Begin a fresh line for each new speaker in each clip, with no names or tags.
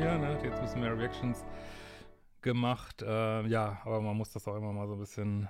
Hier, ne? Jetzt ein bisschen mehr Reactions gemacht. Äh, ja, aber man muss das auch immer mal so ein bisschen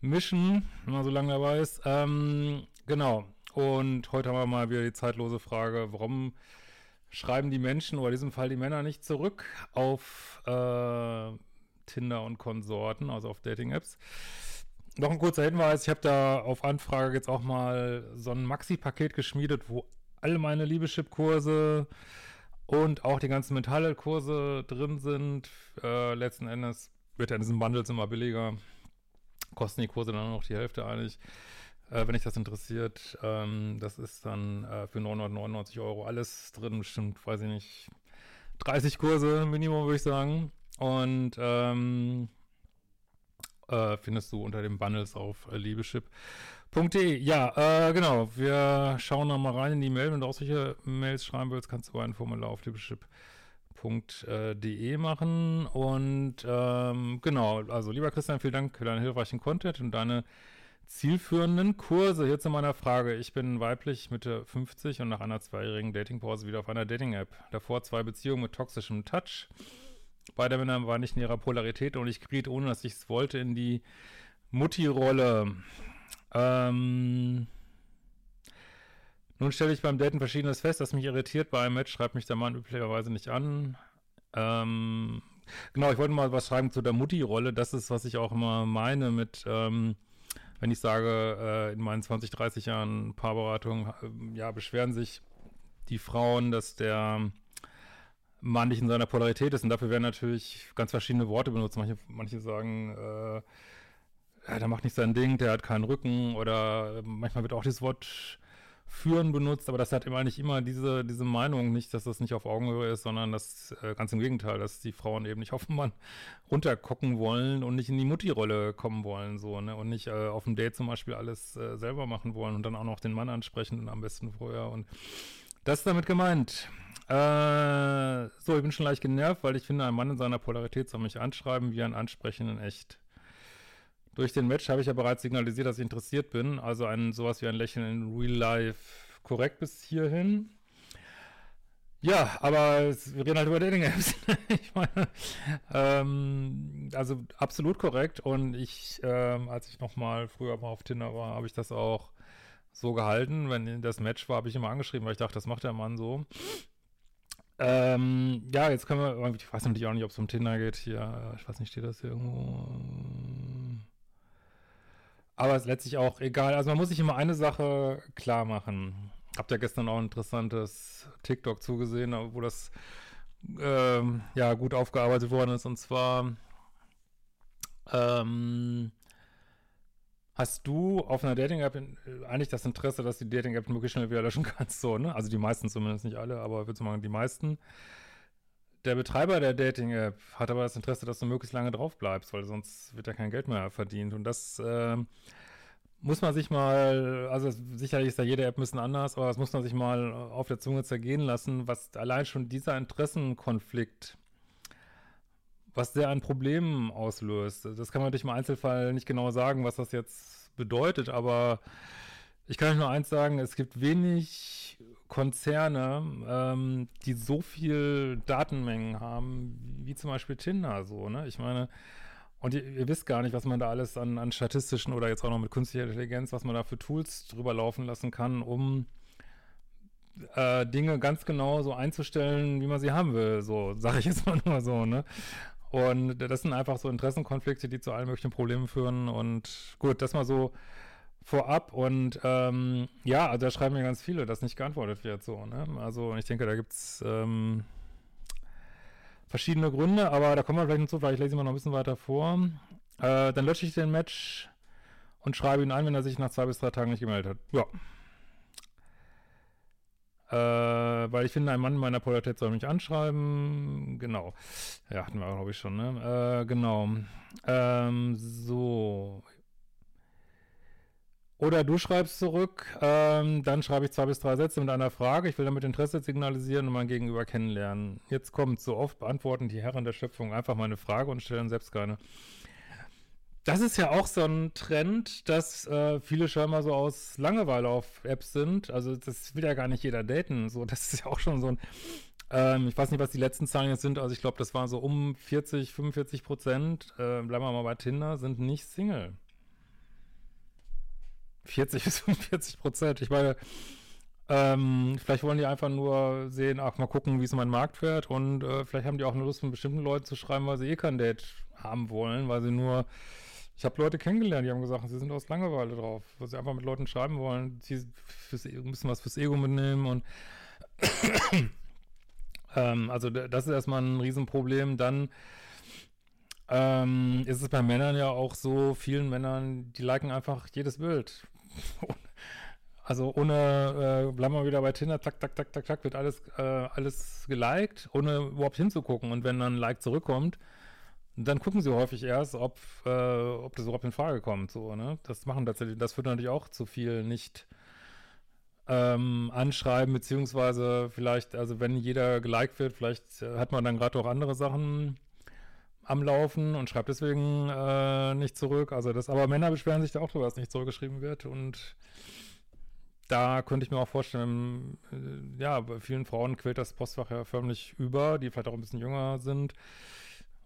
mischen, wenn man so lange dabei ist. Ähm, genau. Und heute haben wir mal wieder die zeitlose Frage, warum schreiben die Menschen oder in diesem Fall die Männer nicht zurück auf äh, Tinder und Konsorten, also auf Dating-Apps. Noch ein kurzer Hinweis, ich habe da auf Anfrage jetzt auch mal so ein Maxi-Paket geschmiedet, wo alle meine Liebeschip-Kurse und auch die ganzen Mentalkurse drin sind. Äh, letzten Endes wird ja in diesen Bundles immer billiger. Kosten die Kurse dann noch die Hälfte eigentlich, äh, wenn dich das interessiert. Ähm, das ist dann äh, für 999 Euro alles drin, bestimmt, weiß ich nicht, 30 Kurse Minimum, würde ich sagen. Und ähm, äh, findest du unter den Bundles auf äh, liebeschip.de. Ja, äh, genau. Wir schauen noch mal rein in die Mail. Wenn du auch solche Mails schreiben willst, kannst du ein Formular auf liebeschip.de machen. Und ähm, genau, also lieber Christian, vielen Dank für deinen hilfreichen Content und deine zielführenden Kurse. Hier zu meiner Frage. Ich bin weiblich, Mitte 50 und nach einer zweijährigen Datingpause wieder auf einer Dating-App. Davor zwei Beziehungen mit toxischem Touch. Beide Männer waren nicht in ihrer Polarität und ich geriet, ohne dass ich es wollte, in die Mutti-Rolle. Ähm, nun stelle ich beim Daten Verschiedenes fest, das mich irritiert. Bei einem Match schreibt mich der Mann üblicherweise nicht an. Ähm, genau, ich wollte mal was schreiben zu der Mutti-Rolle. Das ist, was ich auch immer meine mit, ähm, wenn ich sage, äh, in meinen 20, 30 Jahren Paarberatung, äh, ja, beschweren sich die Frauen, dass der Mann nicht in seiner Polarität ist. Und dafür werden natürlich ganz verschiedene Worte benutzt. Manche, manche sagen, äh, ja, der macht nicht sein Ding, der hat keinen Rücken oder manchmal wird auch dieses Wort führen benutzt, aber das hat immer nicht immer diese, diese Meinung, nicht, dass das nicht auf Augenhöhe ist, sondern das äh, ganz im Gegenteil, dass die Frauen eben nicht auf den Mann runtergucken wollen und nicht in die Mutti-Rolle kommen wollen, so, ne, und nicht äh, auf dem Date zum Beispiel alles äh, selber machen wollen und dann auch noch den Mann ansprechen und am besten vorher und das ist damit gemeint. Äh, so, ich bin schon leicht genervt, weil ich finde, ein Mann in seiner Polarität soll mich anschreiben wie ein Ansprechen in echt. Durch den Match habe ich ja bereits signalisiert, dass ich interessiert bin, also ein sowas wie ein Lächeln in Real Life korrekt bis hierhin. Ja, aber wir reden halt über Dating-Apps. ich meine, ähm, also absolut korrekt. Und ich, ähm, als ich noch mal früher mal auf Tinder war, habe ich das auch so gehalten. Wenn das Match war, habe ich immer angeschrieben, weil ich dachte, das macht der Mann so. Ähm, ja, jetzt können wir, ich weiß natürlich auch nicht, ob es um Tinder geht hier. Ich weiß nicht, steht das hier irgendwo? Aber es ist letztlich auch egal. Also man muss sich immer eine Sache klar machen. Habt ja gestern auch ein interessantes TikTok zugesehen, wo das ähm, ja gut aufgearbeitet worden ist. Und zwar ähm, Hast du auf einer Dating-App äh, eigentlich das Interesse, dass die Dating-App möglichst schnell wieder löschen kannst, so, ne? Also die meisten zumindest, nicht alle, aber würde sagen, die meisten. Der Betreiber der Dating-App hat aber das Interesse, dass du möglichst lange drauf bleibst, weil sonst wird ja kein Geld mehr verdient. Und das äh, muss man sich mal, also sicherlich ist da jede App ein bisschen anders, aber das muss man sich mal auf der Zunge zergehen lassen, was allein schon dieser Interessenkonflikt was der an Problemen auslöst. Das kann man natürlich im Einzelfall nicht genau sagen, was das jetzt bedeutet, aber ich kann euch nur eins sagen, es gibt wenig Konzerne, ähm, die so viel Datenmengen haben, wie zum Beispiel Tinder, so, ne? Ich meine, und ihr, ihr, wisst gar nicht, was man da alles an, an statistischen oder jetzt auch noch mit künstlicher Intelligenz, was man da für Tools drüber laufen lassen kann, um äh, Dinge ganz genau so einzustellen, wie man sie haben will. So, sage ich jetzt mal nur so, ne? Und das sind einfach so Interessenkonflikte, die zu allen möglichen Problemen führen. Und gut, das mal so vorab und ähm, ja, also da schreiben mir ganz viele, dass nicht geantwortet wird so, ne? Also ich denke, da gibt's ähm, verschiedene Gründe, aber da kommen wir vielleicht noch zu, vielleicht lese ich mal noch ein bisschen weiter vor. Äh, dann lösche ich den Match und schreibe ihn ein, wenn er sich nach zwei bis drei Tagen nicht gemeldet hat. Ja. Äh, weil ich finde, ein Mann meiner Polarität soll mich anschreiben. Genau. Ja, hatten wir, glaube ich, schon, ne? Äh, genau. Ähm, so. Oder du schreibst zurück, ähm, dann schreibe ich zwei bis drei Sätze mit einer Frage. Ich will damit Interesse signalisieren und mein Gegenüber kennenlernen. Jetzt kommt so oft, beantworten die Herren der Schöpfung einfach meine Frage und stellen selbst keine. Das ist ja auch so ein Trend, dass äh, viele scheinbar so aus Langeweile auf Apps sind. Also das will ja gar nicht jeder daten. So, das ist ja auch schon so ein, ähm, ich weiß nicht, was die letzten Zahlen jetzt sind. Also ich glaube, das war so um 40, 45 Prozent, äh, bleiben wir mal bei Tinder, sind nicht Single. 40 bis 45 Prozent. Ich meine, ähm, vielleicht wollen die einfach nur sehen, ach, mal gucken, wie es mein Markt fährt und äh, vielleicht haben die auch eine Lust, mit bestimmten Leuten zu schreiben, weil sie eh kein Date haben wollen, weil sie nur, ich habe Leute kennengelernt, die haben gesagt, sie sind aus Langeweile drauf, weil sie einfach mit Leuten schreiben wollen, die fürs, e, müssen was fürs Ego mitnehmen und ähm, also das ist erstmal ein Riesenproblem. Dann ähm, ist es bei Männern ja auch so, vielen Männern, die liken einfach jedes Bild. Also ohne, äh, bleiben wir wieder bei Tinder, zack, zack, zack, zack, zack, wird alles, äh, alles geliked, ohne überhaupt hinzugucken. Und wenn dann ein Like zurückkommt, dann gucken sie häufig erst, ob, äh, ob das überhaupt in Frage kommt. So, ne? Das machen tatsächlich, das führt natürlich auch zu viel nicht ähm, anschreiben, beziehungsweise vielleicht, also wenn jeder geliked wird, vielleicht äh, hat man dann gerade auch andere Sachen am Laufen und schreibt deswegen äh, nicht zurück. Also das, aber Männer beschweren sich da auch drüber, dass nicht zurückgeschrieben wird und da könnte ich mir auch vorstellen, äh, ja, bei vielen Frauen quält das Postfach ja förmlich über, die vielleicht auch ein bisschen jünger sind.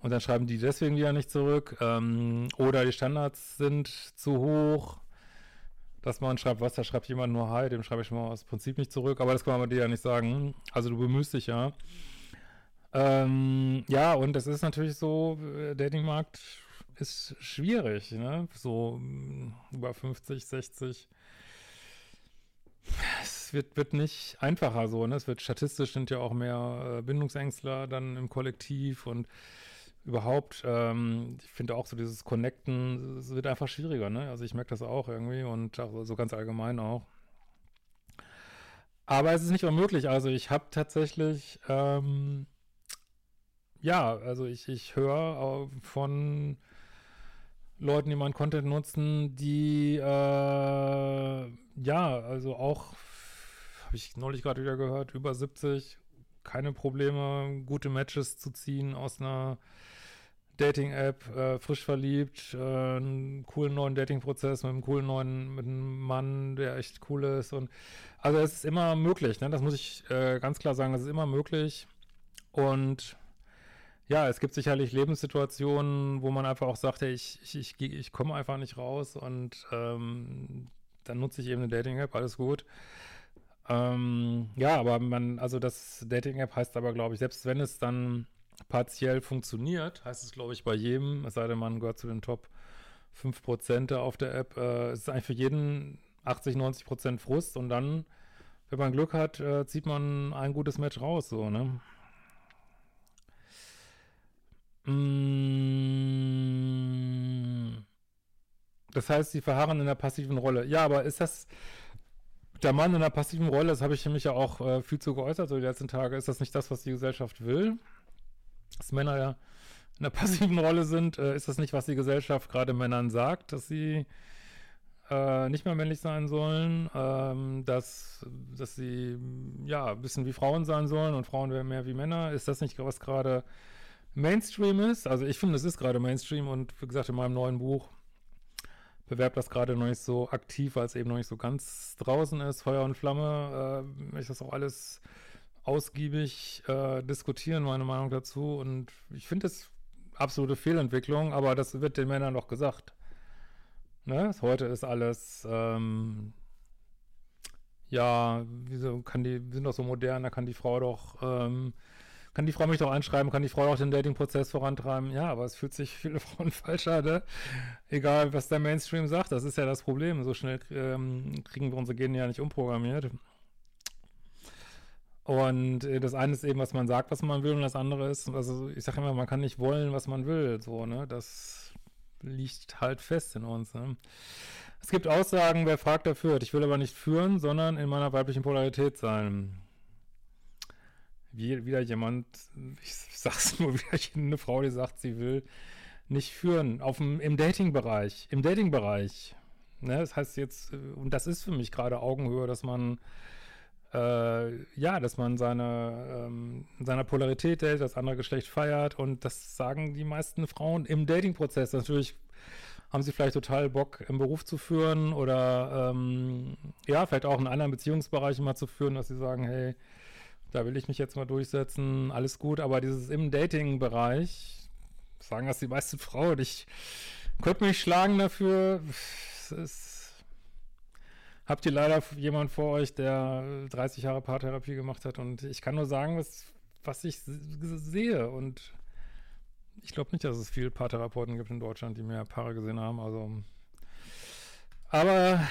Und dann schreiben die deswegen wieder nicht zurück. Ähm, oder die Standards sind zu hoch, dass man schreibt, was, da schreibt jemand nur Hi, dem schreibe ich mal aus Prinzip nicht zurück. Aber das kann man dir ja nicht sagen. Also du bemühst dich ja. Ähm, ja, und es ist natürlich so, der Datingmarkt ist schwierig, ne? So mm, über 50, 60. Es wird, wird nicht einfacher so, ne? Es wird statistisch sind ja auch mehr äh, Bindungsängstler dann im Kollektiv und überhaupt, ähm, ich finde auch so dieses Connecten, es wird einfach schwieriger, ne? Also ich merke das auch irgendwie und auch so ganz allgemein auch. Aber es ist nicht unmöglich. Also ich habe tatsächlich ähm, ja, also ich, ich höre von Leuten, die meinen Content nutzen, die, äh, ja, also auch, habe ich neulich gerade wieder gehört, über 70, keine Probleme, gute Matches zu ziehen aus einer Dating-App, äh, frisch verliebt, äh, einen coolen neuen Dating-Prozess mit einem coolen neuen, mit einem Mann, der echt cool ist und also es ist immer möglich, ne? Das muss ich äh, ganz klar sagen, es ist immer möglich und ja, es gibt sicherlich Lebenssituationen, wo man einfach auch sagt, hey, ich, ich, ich, ich komme einfach nicht raus und ähm, dann nutze ich eben eine Dating-App, alles gut. Ähm, ja, aber man, also das Dating-App heißt aber, glaube ich, selbst wenn es dann partiell funktioniert, heißt es, glaube ich, bei jedem, es sei denn, man gehört zu den Top 5% auf der App, äh, es ist eigentlich für jeden 80, 90% Frust und dann, wenn man Glück hat, äh, zieht man ein gutes Match raus, so, ne? Mm. Das heißt, sie verharren in der passiven Rolle. Ja, aber ist das der Mann in der passiven Rolle, das habe ich mich ja auch äh, viel zu geäußert, so die letzten Tage, ist das nicht das, was die Gesellschaft will? Dass Männer ja in der passiven Rolle sind, äh, ist das nicht, was die Gesellschaft gerade Männern sagt, dass sie äh, nicht mehr männlich sein sollen, ähm, dass, dass sie ja ein bisschen wie Frauen sein sollen und Frauen werden mehr wie Männer? Ist das nicht, was gerade Mainstream ist. Also ich finde, es ist gerade Mainstream und wie gesagt, in meinem neuen Buch bewerbt das gerade noch nicht so aktiv, weil es eben noch nicht so ganz draußen ist. Feuer und Flamme, äh, ich das auch alles ausgiebig äh, diskutieren, meine Meinung dazu. Und ich finde es absolute Fehlentwicklung, aber das wird den Männern doch gesagt. Ne? Heute ist alles, ähm, ja, wieso kann die, sind doch so modern, da kann die Frau doch ähm, kann die Frau mich doch anschreiben, kann die Frau auch den Dating-Prozess vorantreiben. Ja, aber es fühlt sich viele Frauen falsch an, ne? Egal, was der Mainstream sagt, das ist ja das Problem. So schnell ähm, kriegen wir unsere Gene ja nicht umprogrammiert. Und äh, das eine ist eben, was man sagt, was man will, und das andere ist, also ich sage immer, man kann nicht wollen, was man will, so, ne? Das liegt halt fest in uns, ne? Es gibt Aussagen, wer fragt, der führt. Ich will aber nicht führen, sondern in meiner weiblichen Polarität sein. Wie, wieder jemand, ich sag's nur wieder, eine Frau, die sagt, sie will nicht führen. Auf dem, Im Dating-Bereich. Im Dating-Bereich. Ne, das heißt jetzt, und das ist für mich gerade Augenhöhe, dass man äh, ja, dass man seine, ähm, seiner Polarität hält, das andere Geschlecht feiert und das sagen die meisten Frauen im Dating-Prozess. Natürlich haben sie vielleicht total Bock, im Beruf zu führen oder ähm, ja, vielleicht auch in anderen Beziehungsbereichen mal zu führen, dass sie sagen, hey, da will ich mich jetzt mal durchsetzen, alles gut, aber dieses im Dating-Bereich, sagen das die meisten Frauen, ich könnte mich schlagen dafür, es ist, habt ihr leider jemand vor euch, der 30 Jahre Paartherapie gemacht hat? Und ich kann nur sagen, was, was ich sehe. Und ich glaube nicht, dass es viele Paartherapeuten gibt in Deutschland, die mehr Paare gesehen haben. Also, aber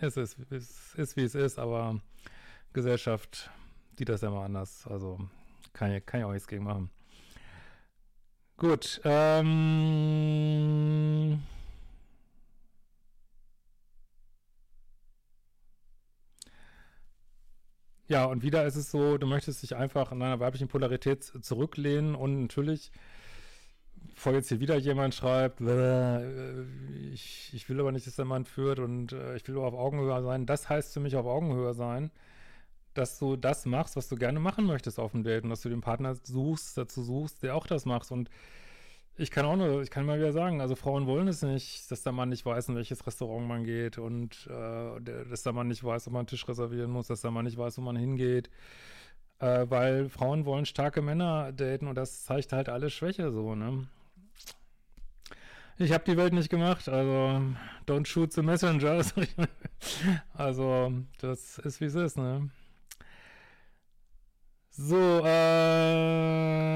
es ist, es ist wie es ist, aber Gesellschaft sieht das ja mal anders. Also kann, ich, kann ich auch nichts gegen machen. Gut. Ähm, Ja, und wieder ist es so, du möchtest dich einfach in einer weiblichen Polarität zurücklehnen und natürlich, bevor jetzt hier wieder jemand schreibt, äh, ich, ich will aber nicht, dass der Mann führt und äh, ich will nur auf Augenhöhe sein, das heißt für mich auf Augenhöhe sein, dass du das machst, was du gerne machen möchtest auf dem Date und dass du den Partner suchst, dazu suchst, der auch das macht und ich kann auch nur, ich kann mal wieder sagen, also Frauen wollen es nicht, dass der Mann nicht weiß, in welches Restaurant man geht und äh, dass der Mann nicht weiß, ob man einen Tisch reservieren muss, dass der Mann nicht weiß, wo man hingeht. Äh, weil Frauen wollen starke Männer daten und das zeigt halt alle Schwäche so, ne? Ich habe die Welt nicht gemacht, also don't shoot the messenger. also, das ist wie es ist, ne? So, ähm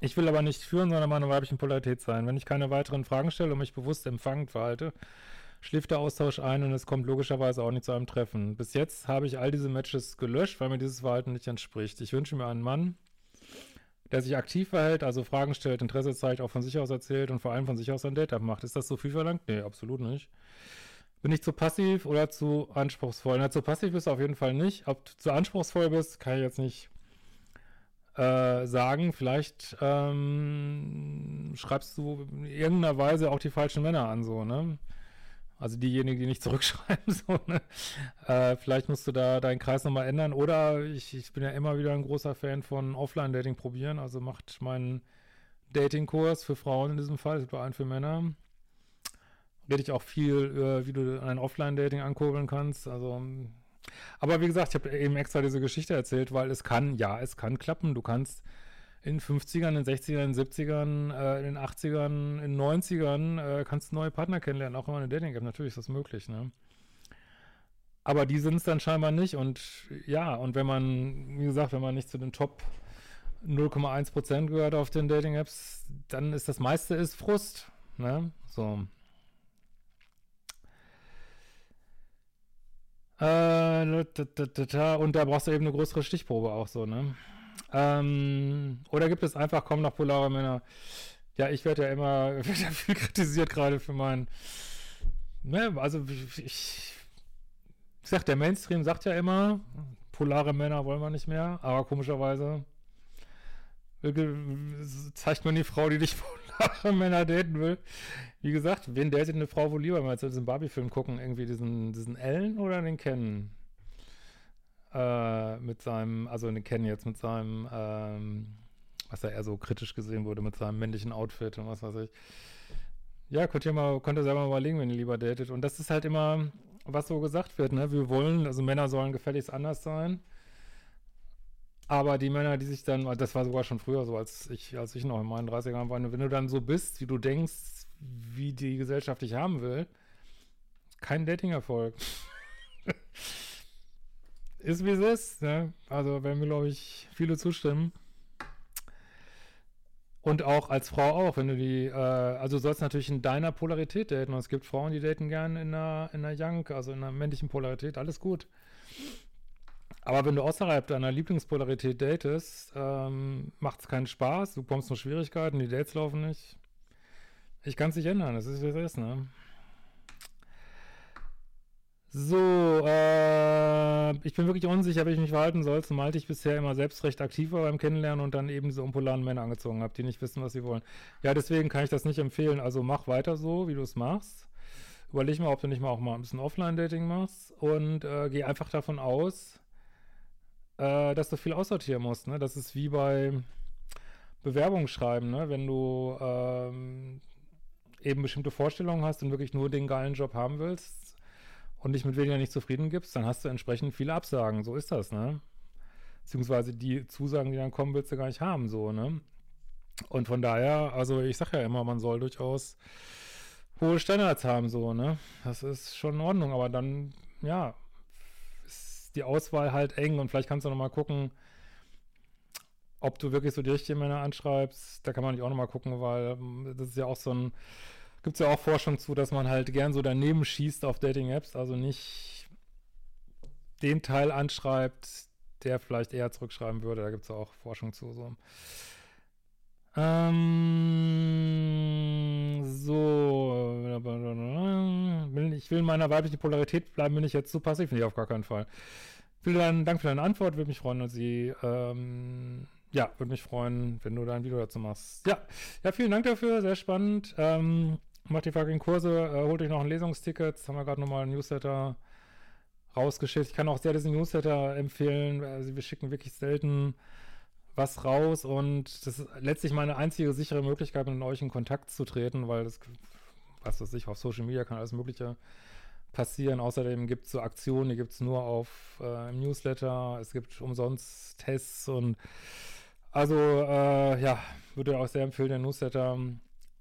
ich will aber nicht führen, sondern meine weiblichen Polarität sein. Wenn ich keine weiteren Fragen stelle und mich bewusst empfangend verhalte, schläft der Austausch ein und es kommt logischerweise auch nicht zu einem Treffen. Bis jetzt habe ich all diese Matches gelöscht, weil mir dieses Verhalten nicht entspricht. Ich wünsche mir einen Mann, der sich aktiv verhält, also Fragen stellt, Interesse zeigt, auch von sich aus erzählt und vor allem von sich aus ein Date macht. Ist das so viel verlangt? Nee, absolut nicht. Bin ich zu passiv oder zu anspruchsvoll? Na, zu passiv bist du auf jeden Fall nicht. Ob du zu anspruchsvoll bist, kann ich jetzt nicht äh, sagen, vielleicht ähm, schreibst du in irgendeiner Weise auch die falschen Männer an, so, ne? Also diejenigen, die nicht zurückschreiben, so, ne? Äh, vielleicht musst du da deinen Kreis nochmal ändern. Oder ich, ich bin ja immer wieder ein großer Fan von Offline-Dating probieren. Also macht meinen Dating-Kurs für Frauen in diesem Fall, ist einen für Männer. Rede ich auch viel, äh, wie du ein Offline-Dating ankurbeln kannst. Also aber wie gesagt, ich habe eben extra diese Geschichte erzählt, weil es kann, ja, es kann klappen. Du kannst in 50ern, in 60ern, in 70ern, äh, in den 80ern, in 90ern äh, kannst neue Partner kennenlernen, auch immer eine Dating-App. Natürlich ist das möglich, ne? Aber die sind es dann scheinbar nicht und ja, und wenn man, wie gesagt, wenn man nicht zu den Top 0,1% gehört auf den Dating-Apps, dann ist das meiste ist Frust, ne? So. Äh, und da brauchst du eben eine größere Stichprobe auch so, ne? Ähm, oder gibt es einfach kaum noch polare Männer? Ja, ich werde ja immer werd ja viel kritisiert, gerade für meinen. Ne, also ich, ich sag, der Mainstream sagt ja immer, polare Männer wollen wir nicht mehr, aber komischerweise zeigt man die Frau, die dich Männer daten will. Wie gesagt, wen datet eine Frau wohl lieber, wir jetzt diesen Barbie-Film gucken, irgendwie diesen, diesen Ellen oder den Ken? Äh, mit seinem, also den Ken jetzt mit seinem, ähm, was er eher so kritisch gesehen wurde, mit seinem männlichen Outfit und was weiß ich. Ja, könnt ihr mal, könnt ihr selber mal überlegen, wenn ihr lieber datet. Und das ist halt immer, was so gesagt wird, ne? Wir wollen, also Männer sollen gefälligst anders sein. Aber die Männer, die sich dann, das war sogar schon früher so, als ich, als ich noch in meinen 30ern war, wenn du dann so bist, wie du denkst, wie die Gesellschaft dich haben will, kein Dating-Erfolg. ist wie es ist. Ne? Also werden mir, glaube ich, viele zustimmen. Und auch als Frau auch, wenn du die, äh, also du sollst natürlich in deiner Polarität daten. Und es gibt Frauen, die daten gerne in einer, in einer Young, also in einer männlichen Polarität, alles gut. Aber wenn du außerhalb deiner Lieblingspolarität datest, ähm, macht es keinen Spaß, du kommst nur Schwierigkeiten, die Dates laufen nicht. Ich kann es nicht ändern, das ist wie es ist, ne? So, äh, ich bin wirklich unsicher, wie ich mich verhalten soll, zumal ich bisher immer selbst recht aktiv war beim Kennenlernen und dann eben diese unpolaren Männer angezogen habe, die nicht wissen, was sie wollen. Ja, deswegen kann ich das nicht empfehlen. Also mach weiter so, wie du es machst. Überleg mal, ob du nicht mal auch mal ein bisschen Offline-Dating machst und äh, geh einfach davon aus, äh, dass du viel aussortieren musst. Ne? Das ist wie bei Bewerbungsschreiben, ne? wenn du ähm, eben bestimmte Vorstellungen hast und wirklich nur den geilen Job haben willst und dich mit weniger nicht zufrieden gibst, dann hast du entsprechend viele Absagen. So ist das, ne? Beziehungsweise die Zusagen, die dann kommen, willst du gar nicht haben, so, ne? Und von daher, also ich sage ja immer, man soll durchaus hohe Standards haben, so, ne? Das ist schon in Ordnung, aber dann, ja, die Auswahl halt eng und vielleicht kannst du nochmal gucken, ob du wirklich so die richtigen Männer anschreibst. Da kann man nicht auch nochmal gucken, weil ähm, das ist ja auch so ein, gibt es ja auch Forschung zu, dass man halt gern so daneben schießt auf Dating-Apps, also nicht den Teil anschreibt, der vielleicht eher zurückschreiben würde. Da gibt es ja auch Forschung zu. So. Ähm, so. Ich will in meiner weiblichen Polarität bleiben, bin ich jetzt zu passiv? Nee, auf gar keinen Fall. Vielen Dank für deine Antwort. Würde mich freuen, wenn Sie, ähm, ja, würde mich freuen, wenn du da ein Video dazu machst. Ja, ja, vielen Dank dafür. Sehr spannend. Ähm, macht die fucking Kurse. Äh, holt euch noch ein Lesungsticket. Haben wir gerade nochmal ein Newsletter rausgeschickt. Ich kann auch sehr diesen Newsletter empfehlen. Also wir schicken wirklich selten was raus und das ist letztlich meine einzige sichere Möglichkeit, mit euch in Kontakt zu treten, weil das, was weiß ich, auf Social Media kann alles Mögliche passieren. Außerdem gibt es so Aktionen, die gibt es nur auf äh, im Newsletter, es gibt umsonst Tests und also äh, ja, würde auch sehr empfehlen, den Newsletter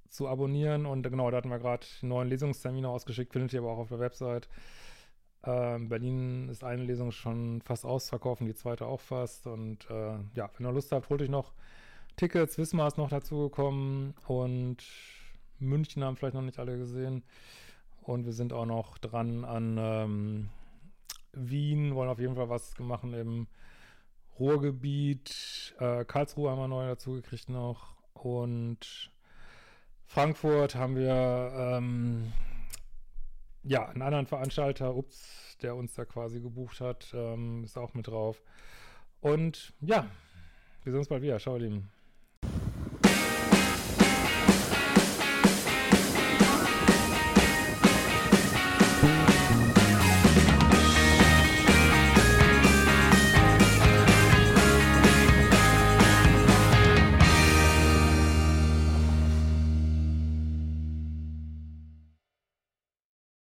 zu abonnieren und genau, da hatten wir gerade neuen Lesungstermine ausgeschickt, findet ihr aber auch auf der Website. Ähm, Berlin ist eine Lesung schon fast ausverkauft die zweite auch fast. Und äh, ja, wenn ihr Lust habt, holt euch noch Tickets. Wismar ist noch dazugekommen und München haben vielleicht noch nicht alle gesehen. Und wir sind auch noch dran an ähm, Wien, wollen auf jeden Fall was machen im Ruhrgebiet. Äh, Karlsruhe haben wir neu dazugekriegt noch. Und Frankfurt haben wir ähm, ja, einen anderen Veranstalter, ups, der uns da quasi gebucht hat, ähm, ist auch mit drauf. Und ja, wir sehen uns bald wieder. Ciao, ihr Lieben.